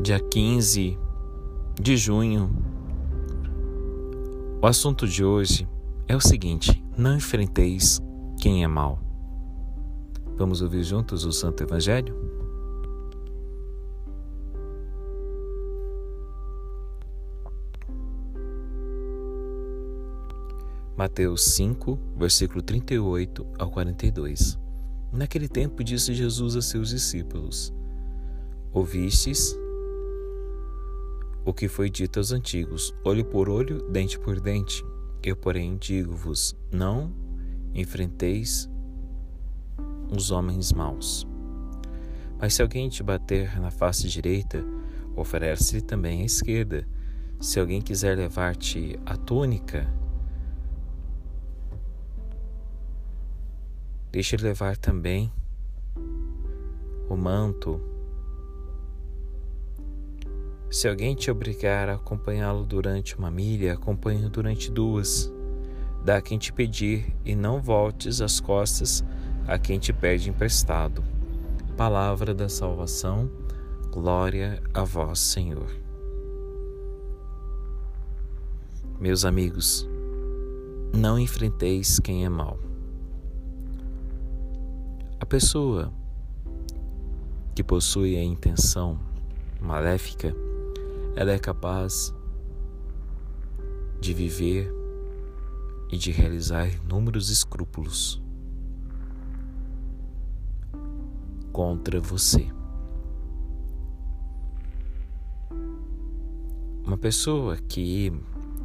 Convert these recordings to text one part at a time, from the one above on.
dia 15 de junho. O assunto de hoje é o seguinte: não enfrenteis quem é mal. Vamos ouvir juntos o Santo Evangelho? Mateus 5, versículo 38 ao 42. Naquele tempo disse Jesus a seus discípulos: Ouvistes o que foi dito aos antigos: olho por olho, dente por dente. Eu, porém, digo-vos: não enfrenteis os homens maus. Mas se alguém te bater na face direita, oferece-lhe também a esquerda. Se alguém quiser levar-te a túnica, deixe-lhe levar também o manto. Se alguém te obrigar a acompanhá-lo durante uma milha, acompanhe-o durante duas. Dá a quem te pedir e não voltes as costas a quem te pede emprestado. Palavra da salvação, glória a vós, Senhor. Meus amigos, não enfrenteis quem é mau. A pessoa que possui a intenção maléfica ela é capaz de viver e de realizar inúmeros escrúpulos contra você. Uma pessoa que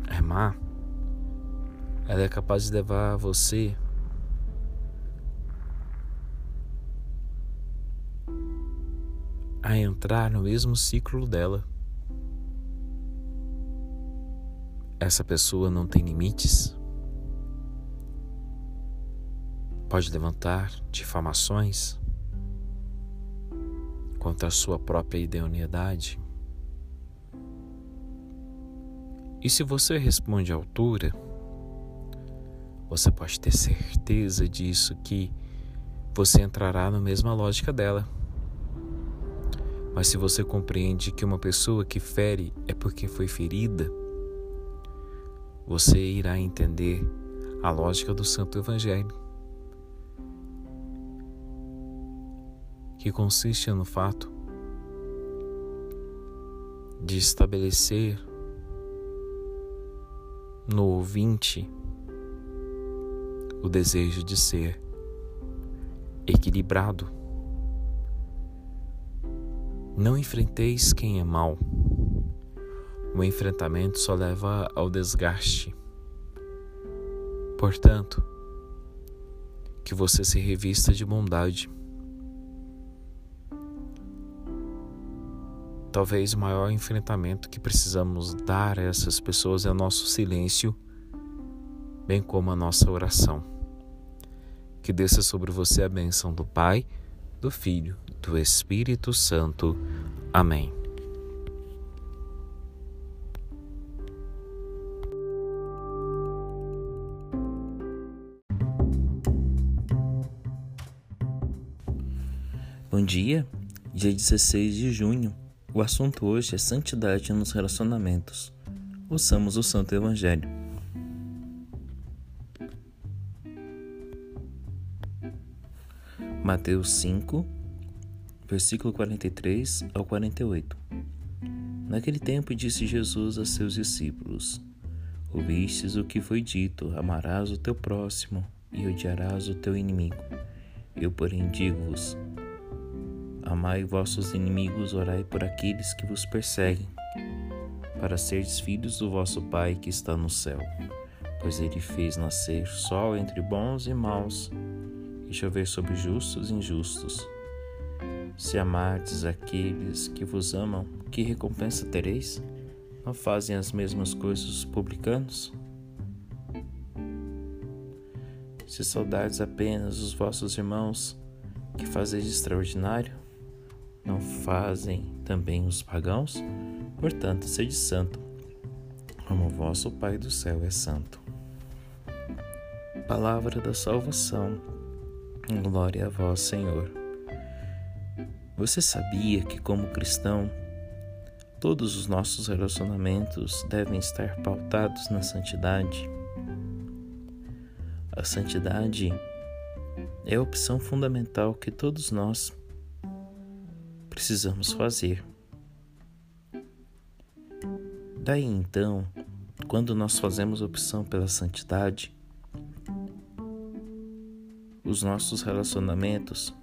é má, ela é capaz de levar você a entrar no mesmo ciclo dela. Essa pessoa não tem limites? Pode levantar difamações contra a sua própria idoneidade? E se você responde à altura, você pode ter certeza disso que você entrará na mesma lógica dela. Mas se você compreende que uma pessoa que fere é porque foi ferida, você irá entender a lógica do Santo Evangelho, que consiste no fato de estabelecer no ouvinte o desejo de ser equilibrado. Não enfrenteis quem é mal o enfrentamento só leva ao desgaste. Portanto, que você se revista de bondade. Talvez o maior enfrentamento que precisamos dar a essas pessoas é o nosso silêncio, bem como a nossa oração. Que desça sobre você a bênção do Pai, do Filho, do Espírito Santo. Amém. Dia, dia 16 de junho. O assunto hoje é santidade nos relacionamentos. Ouçamos o Santo Evangelho. Mateus 5, versículo 43 ao 48. Naquele tempo disse Jesus a seus discípulos: Ouvistes o que foi dito: amarás o teu próximo e odiarás o teu inimigo. Eu, porém, digo-vos: Amai vossos inimigos, orai por aqueles que vos perseguem, para seres filhos do vosso Pai que está no céu. Pois ele fez nascer sol entre bons e maus, e chover sobre justos e injustos. Se amardes aqueles que vos amam, que recompensa tereis? Não fazem as mesmas coisas os publicanos? Se saudardes apenas os vossos irmãos, que fazeis extraordinário? Não fazem também os pagãos? Portanto, sede santo, como vosso Pai do céu é santo. Palavra da salvação. Glória a vós, Senhor. Você sabia que, como cristão, Todos os nossos relacionamentos devem estar pautados na santidade. A santidade é a opção fundamental que todos nós precisamos fazer. Daí então, quando nós fazemos opção pela santidade, os nossos relacionamentos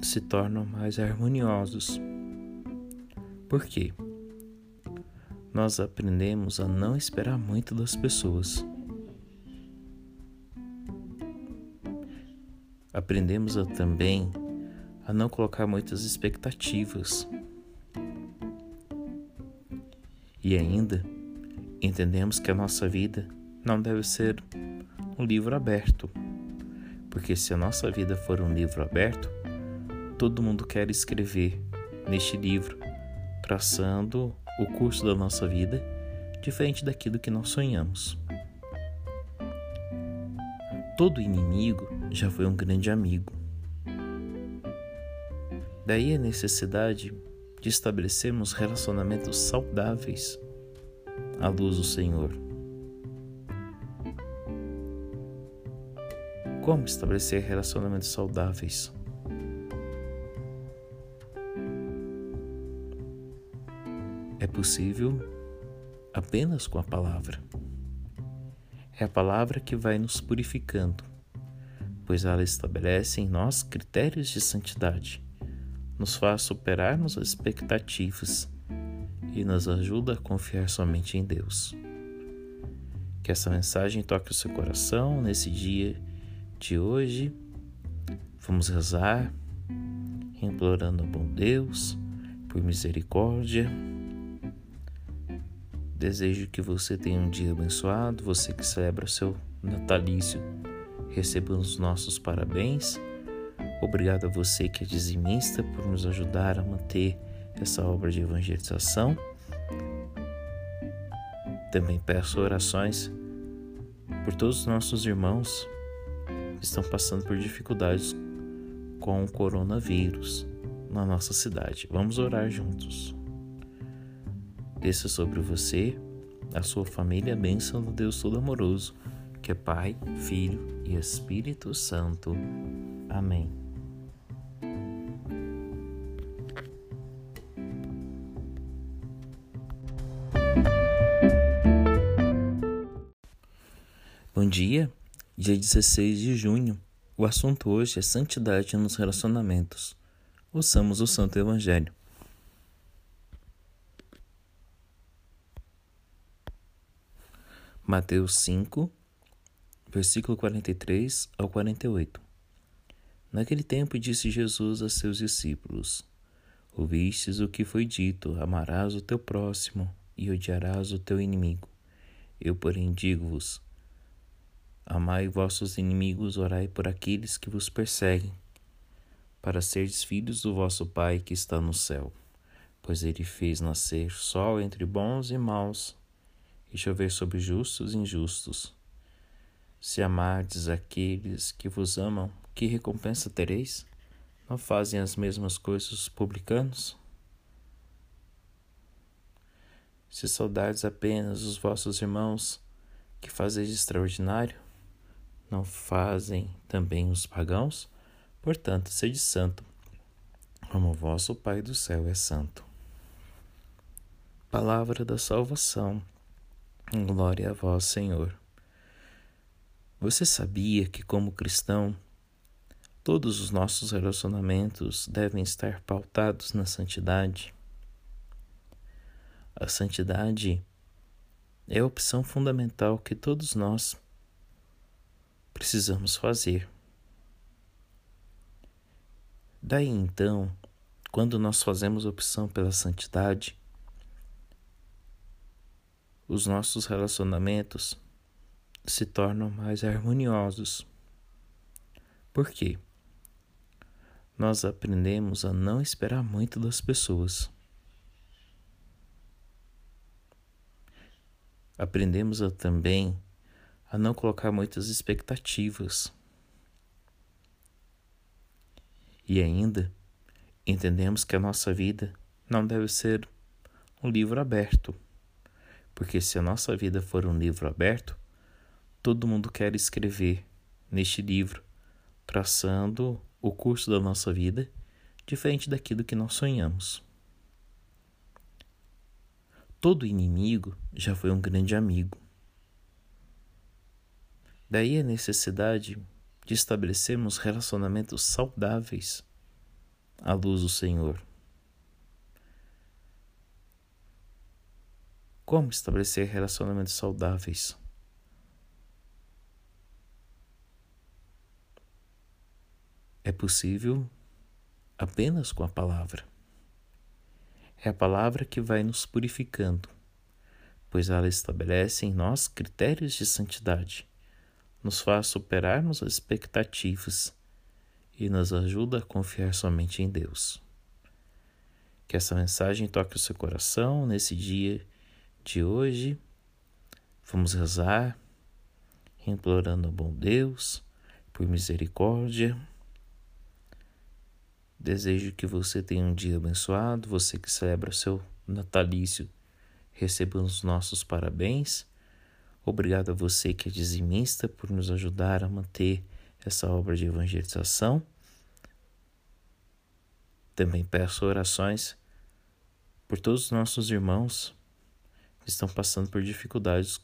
se tornam mais harmoniosos. Por quê? Nós aprendemos a não esperar muito das pessoas. Aprendemos a, também a não colocar muitas expectativas. E ainda entendemos que a nossa vida não deve ser um livro aberto. Porque se a nossa vida for um livro aberto, todo mundo quer escrever neste livro, traçando o curso da nossa vida diferente daquilo que nós sonhamos. Todo inimigo já foi um grande amigo. Daí a necessidade de estabelecermos relacionamentos saudáveis à luz do Senhor. Como estabelecer relacionamentos saudáveis? É possível apenas com a palavra. É a palavra que vai nos purificando, pois ela estabelece em nós critérios de santidade, nos faz superarmos as expectativas e nos ajuda a confiar somente em Deus. Que essa mensagem toque o seu coração nesse dia de hoje. Vamos rezar, implorando ao bom Deus por misericórdia. Desejo que você tenha um dia abençoado, você que celebra seu natalício, receba os nossos parabéns. Obrigado a você que é dizimista por nos ajudar a manter essa obra de evangelização. Também peço orações por todos os nossos irmãos estão passando por dificuldades com o coronavírus na nossa cidade. Vamos orar juntos. Desça sobre você, a sua família, a bênção do Deus Todo-Amoroso, que é Pai, Filho e Espírito Santo. Amém. Dia. Dia 16 de junho. O assunto hoje é santidade nos relacionamentos. Ouçamos o Santo Evangelho. Mateus 5, versículo 43 ao 48. Naquele tempo disse Jesus a seus discípulos: Ouvistes o que foi dito: amarás o teu próximo e odiarás o teu inimigo. Eu, porém, digo-vos: Amai vossos inimigos, orai por aqueles que vos perseguem, para seres filhos do vosso Pai que está no céu. Pois ele fez nascer sol entre bons e maus, e chover sobre justos e injustos. Se amardes aqueles que vos amam, que recompensa tereis? Não fazem as mesmas coisas os publicanos? Se saudardes apenas os vossos irmãos, que fazeis extraordinário? Não fazem também os pagãos? Portanto, sede santo, como o vosso Pai do céu é santo. Palavra da salvação. Glória a vós, Senhor. Você sabia que, como cristão, todos os nossos relacionamentos devem estar pautados na santidade? A santidade é a opção fundamental que todos nós precisamos fazer. Daí então, quando nós fazemos opção pela santidade, os nossos relacionamentos se tornam mais harmoniosos. Por quê? Nós aprendemos a não esperar muito das pessoas. Aprendemos a também a não colocar muitas expectativas. E ainda entendemos que a nossa vida não deve ser um livro aberto. Porque se a nossa vida for um livro aberto, todo mundo quer escrever neste livro, traçando o curso da nossa vida diferente daquilo que nós sonhamos. Todo inimigo já foi um grande amigo. Daí a necessidade de estabelecermos relacionamentos saudáveis à luz do Senhor. Como estabelecer relacionamentos saudáveis? É possível apenas com a palavra. É a palavra que vai nos purificando, pois ela estabelece em nós critérios de santidade nos faz superarmos as expectativas e nos ajuda a confiar somente em Deus. Que essa mensagem toque o seu coração nesse dia de hoje. Vamos rezar, implorando ao bom Deus por misericórdia. Desejo que você tenha um dia abençoado, você que celebra seu natalício, receba os nossos parabéns Obrigado a você que é dizimista por nos ajudar a manter essa obra de evangelização. Também peço orações por todos os nossos irmãos que estão passando por dificuldades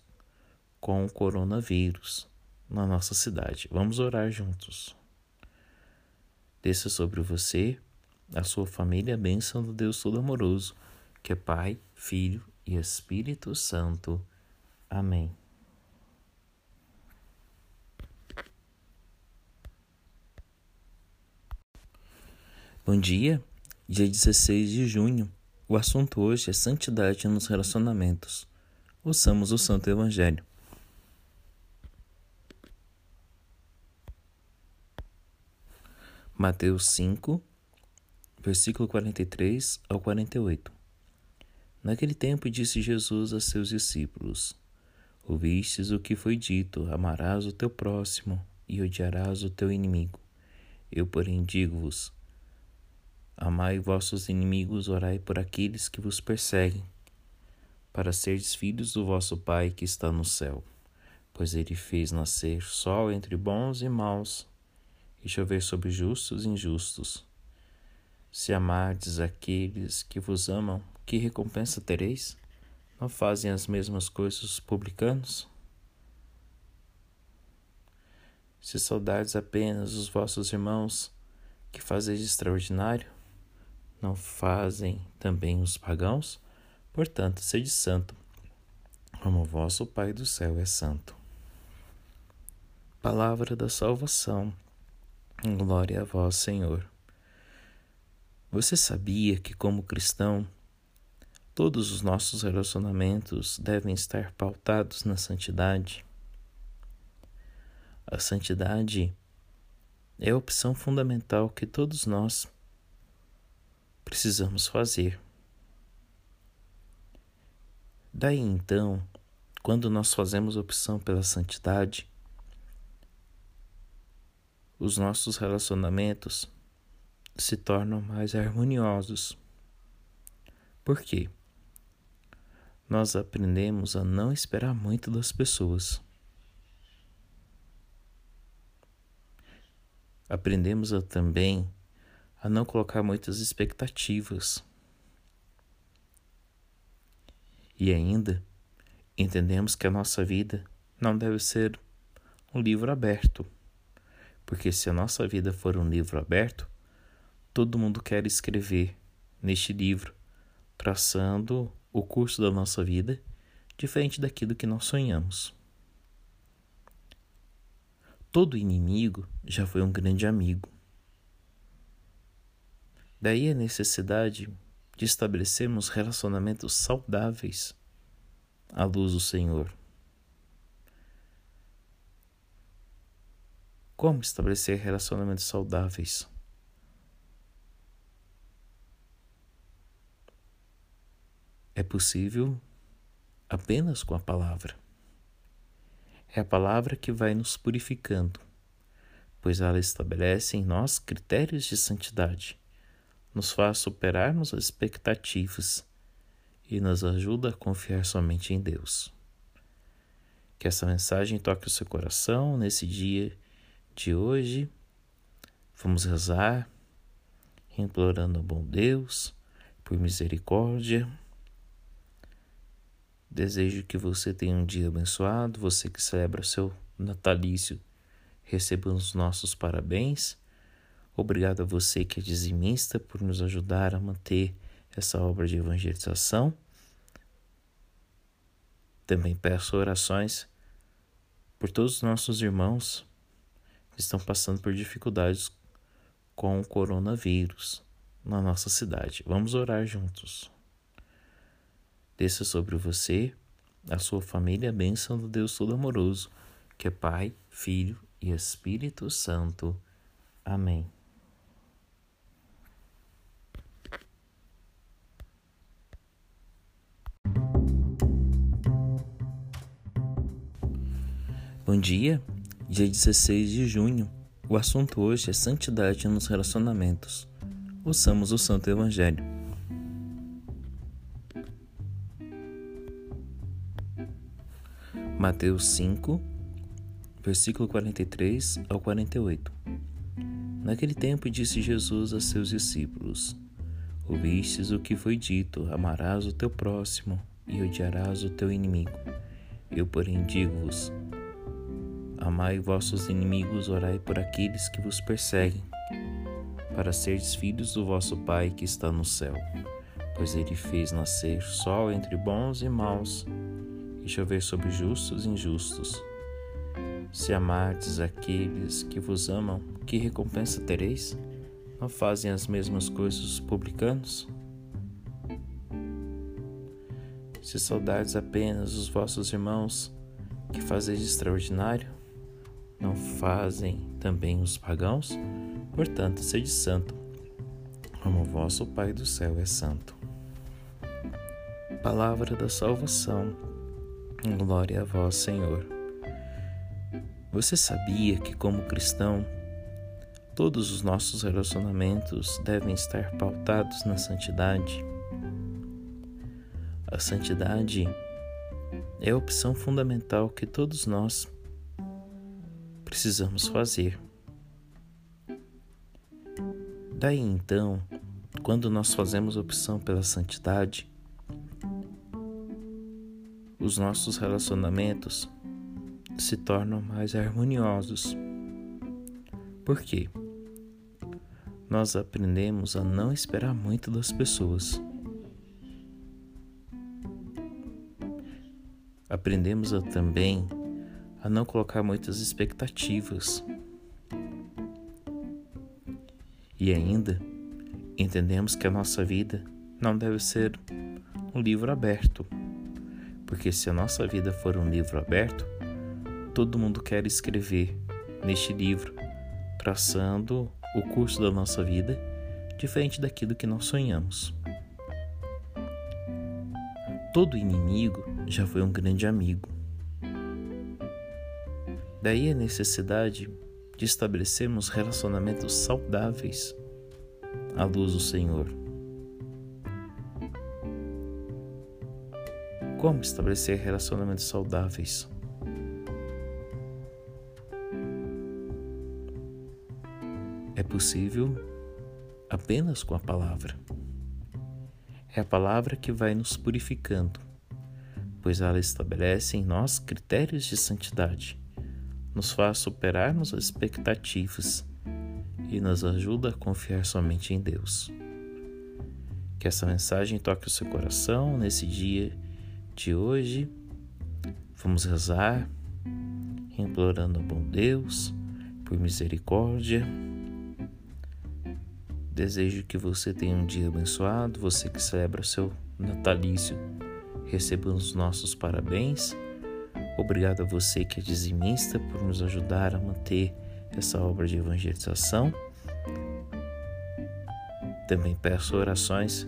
com o coronavírus na nossa cidade. Vamos orar juntos. Desça sobre você, a sua família, a bênção do Deus Todo-Amoroso, que é Pai, Filho e Espírito Santo. Amém. Bom dia, dia 16 de junho. O assunto hoje é santidade nos relacionamentos. Ouçamos o Santo Evangelho. Mateus 5, versículo 43 ao 48. Naquele tempo disse Jesus a seus discípulos: Ouvistes o que foi dito: amarás o teu próximo e odiarás o teu inimigo. Eu, porém, digo-vos: Amai vossos inimigos, orai por aqueles que vos perseguem, para seres filhos do vosso Pai que está no céu. Pois ele fez nascer sol entre bons e maus, e chover sobre justos e injustos. Se amardes aqueles que vos amam, que recompensa tereis? Não fazem as mesmas coisas os publicanos? Se saudades apenas os vossos irmãos, que fazeis extraordinário? Não fazem também os pagãos? Portanto, sede santo, como vosso Pai do céu é santo. Palavra da salvação. Glória a vós, Senhor. Você sabia que, como cristão, todos os nossos relacionamentos devem estar pautados na santidade? A santidade é a opção fundamental que todos nós precisamos fazer. Daí então, quando nós fazemos opção pela santidade, os nossos relacionamentos se tornam mais harmoniosos. Por quê? Nós aprendemos a não esperar muito das pessoas. Aprendemos a também a não colocar muitas expectativas. E ainda, entendemos que a nossa vida não deve ser um livro aberto, porque se a nossa vida for um livro aberto, todo mundo quer escrever neste livro, traçando o curso da nossa vida diferente daquilo que nós sonhamos. Todo inimigo já foi um grande amigo. Daí a necessidade de estabelecermos relacionamentos saudáveis à luz do Senhor. Como estabelecer relacionamentos saudáveis? É possível apenas com a palavra. É a palavra que vai nos purificando, pois ela estabelece em nós critérios de santidade nos faz superarmos as expectativas e nos ajuda a confiar somente em Deus. Que essa mensagem toque o seu coração nesse dia de hoje. Vamos rezar, implorando ao bom Deus por misericórdia. Desejo que você tenha um dia abençoado, você que celebra seu natalício, receba os nossos parabéns. Obrigado a você que é dizimista por nos ajudar a manter essa obra de evangelização. Também peço orações por todos os nossos irmãos que estão passando por dificuldades com o coronavírus na nossa cidade. Vamos orar juntos. Desça sobre você, a sua família, a bênção do Deus Todo-Amoroso, que é Pai, Filho e Espírito Santo. Amém. Bom dia, dia 16 de junho. O assunto hoje é santidade nos relacionamentos. Ouçamos o Santo Evangelho. Mateus 5, versículo 43 ao 48. Naquele tempo disse Jesus a seus discípulos: Ouvistes o que foi dito: amarás o teu próximo e odiarás o teu inimigo. Eu, porém, digo-vos: Amai vossos inimigos, orai por aqueles que vos perseguem, para seres filhos do vosso Pai que está no céu. Pois ele fez nascer sol entre bons e maus, e chover sobre justos e injustos. Se amardes aqueles que vos amam, que recompensa tereis? Não fazem as mesmas coisas os publicanos? Se saudades apenas os vossos irmãos, que fazeis extraordinário? Não fazem também os pagãos? Portanto, sede santo, como vosso Pai do céu é santo. Palavra da salvação. Glória a vós, Senhor. Você sabia que, como cristão, todos os nossos relacionamentos devem estar pautados na santidade? A santidade é a opção fundamental que todos nós precisamos fazer. Daí então, quando nós fazemos opção pela santidade, os nossos relacionamentos se tornam mais harmoniosos. Por quê? Nós aprendemos a não esperar muito das pessoas. Aprendemos a também a não colocar muitas expectativas. E ainda, entendemos que a nossa vida não deve ser um livro aberto, porque se a nossa vida for um livro aberto, todo mundo quer escrever neste livro, traçando o curso da nossa vida diferente daquilo que nós sonhamos. Todo inimigo já foi um grande amigo. Daí a necessidade de estabelecermos relacionamentos saudáveis à luz do Senhor. Como estabelecer relacionamentos saudáveis? É possível apenas com a palavra. É a palavra que vai nos purificando, pois ela estabelece em nós critérios de santidade nos faz superarmos as expectativas e nos ajuda a confiar somente em Deus. Que essa mensagem toque o seu coração nesse dia de hoje. Vamos rezar, implorando ao bom Deus por misericórdia. Desejo que você tenha um dia abençoado, você que celebra seu natalício, receba os nossos parabéns Obrigado a você que é dizimista por nos ajudar a manter essa obra de evangelização. Também peço orações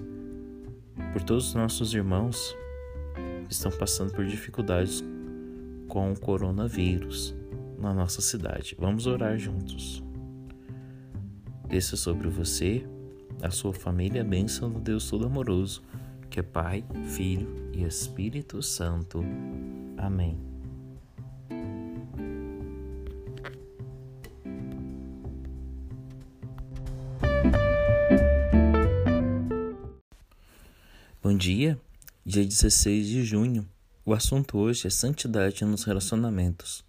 por todos os nossos irmãos que estão passando por dificuldades com o coronavírus na nossa cidade. Vamos orar juntos. Desça sobre você, a sua família, a bênção do Deus Todo-Amoroso, que é Pai, Filho e Espírito Santo. Amém. Dia, dia 16 de junho. O assunto hoje é santidade nos relacionamentos.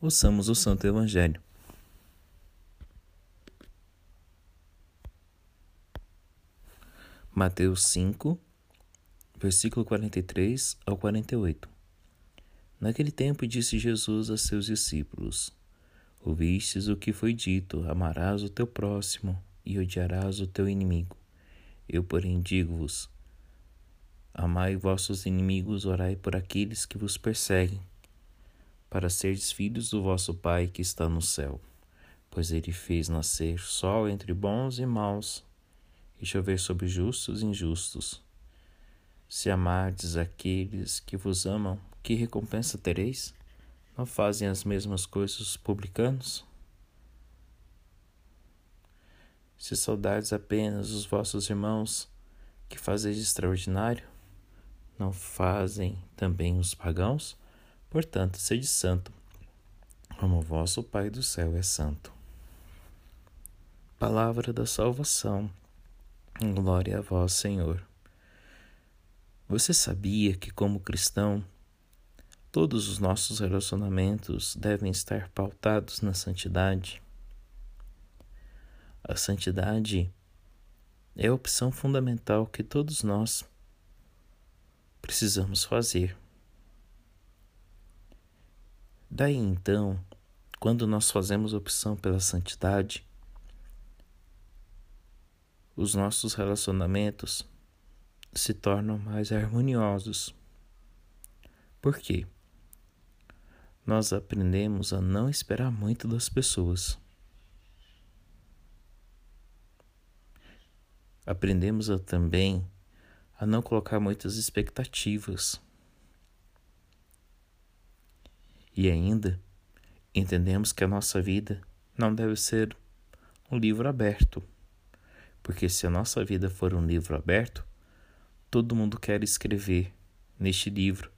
Ouçamos o Santo Evangelho. Mateus 5, versículo 43 ao 48. Naquele tempo disse Jesus a seus discípulos: Ouvistes o que foi dito: amarás o teu próximo e odiarás o teu inimigo. Eu, porém, digo-vos: Amai vossos inimigos, orai por aqueles que vos perseguem, para seres filhos do vosso Pai que está no céu. Pois ele fez nascer sol entre bons e maus, e chover sobre justos e injustos. Se amardes aqueles que vos amam, que recompensa tereis? Não fazem as mesmas coisas os publicanos? Se saudardes apenas os vossos irmãos, que fazeis extraordinário? Não fazem também os pagãos? Portanto, sede santo, como vosso Pai do céu é santo. Palavra da salvação. Glória a vós, Senhor. Você sabia que, como cristão, todos os nossos relacionamentos devem estar pautados na santidade? A santidade é a opção fundamental que todos nós precisamos fazer. Daí então, quando nós fazemos opção pela santidade, os nossos relacionamentos se tornam mais harmoniosos. Por quê? Nós aprendemos a não esperar muito das pessoas. Aprendemos a, também a não colocar muitas expectativas. E ainda entendemos que a nossa vida não deve ser um livro aberto. Porque se a nossa vida for um livro aberto, todo mundo quer escrever neste livro,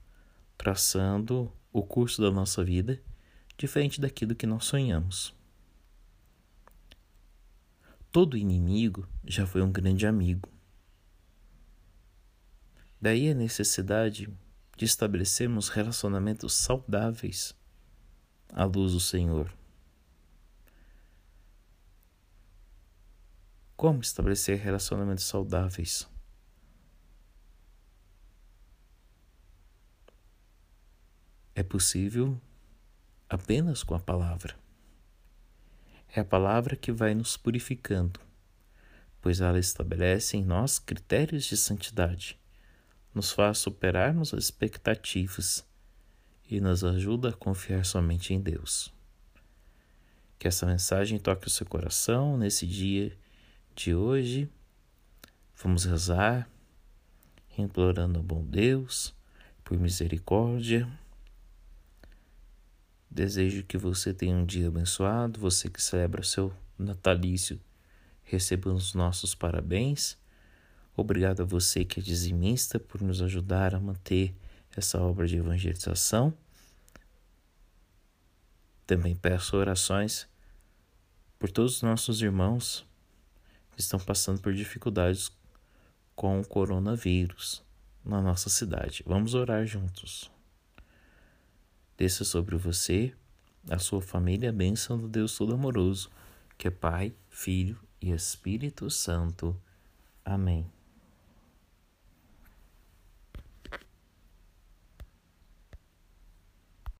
traçando o curso da nossa vida diferente daquilo que nós sonhamos. Todo inimigo já foi um grande amigo. Daí a necessidade de estabelecermos relacionamentos saudáveis à luz do Senhor. Como estabelecer relacionamentos saudáveis? É possível apenas com a palavra. É a palavra que vai nos purificando, pois ela estabelece em nós critérios de santidade, nos faz superarmos as expectativas e nos ajuda a confiar somente em Deus. Que essa mensagem toque o seu coração nesse dia de hoje. Vamos rezar, implorando ao bom Deus por misericórdia. Desejo que você tenha um dia abençoado, você que celebra seu natalício, receba os nossos parabéns. Obrigado a você que é dizimista por nos ajudar a manter essa obra de evangelização. Também peço orações por todos os nossos irmãos estão passando por dificuldades com o coronavírus na nossa cidade. Vamos orar juntos. Desça sobre você, a sua família, a bênção do Deus Todo-Amoroso, que é Pai, Filho e Espírito Santo. Amém.